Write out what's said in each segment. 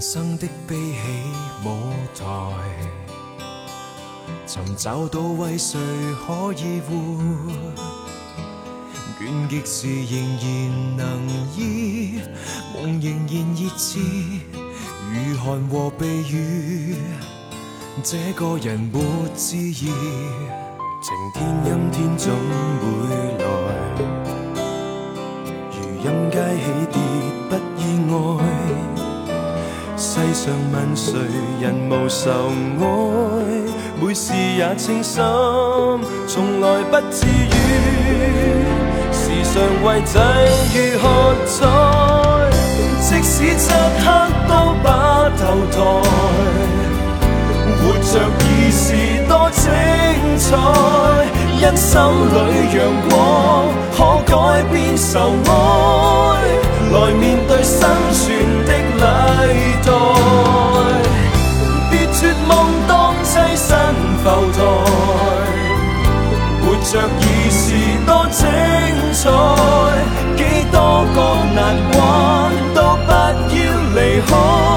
人生的悲喜舞台，寻找到为谁可以活，倦极时仍然能医，梦仍然热炽，如寒和避雨，这个人没志意，晴天阴天总世上问谁人无愁爱，每事也清心，从来不至于时常为际遇喝彩。即使漆黑都把头抬，活着已是多精彩。因心里阳光可改变愁哀，来面对生存的礼着已是多精彩。几多个难关都不要离开，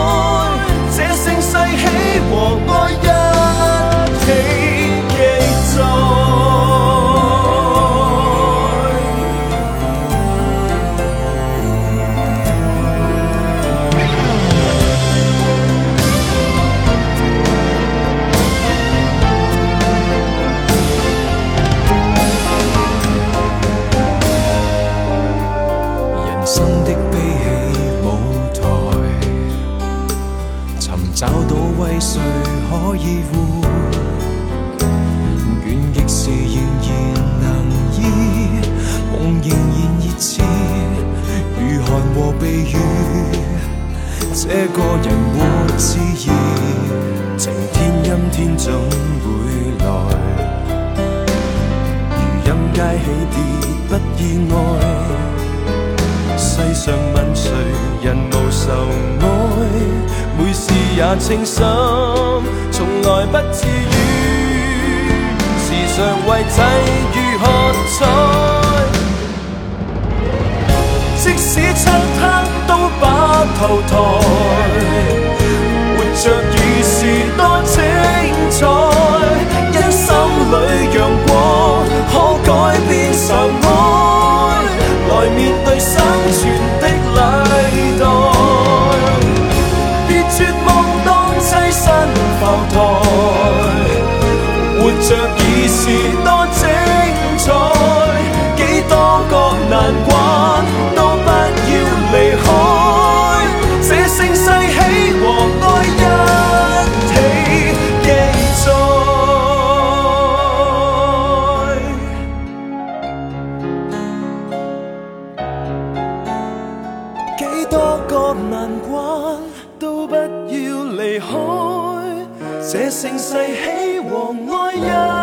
找到为谁可以活，倦极时仍然能医，梦仍然热炽，如寒和避雨，这个人没志意，晴天阴天总会来，如阴街起跌不意外。世上问谁人无愁，也清心，从来不至于时常为际遇喝彩。即使漆黑都把头抬，活着已是多精彩。活着已是多精彩。几多个难关都不要离开，这盛世喜和爱一起记载。几多个难关都不要离开，这盛世喜和爱人。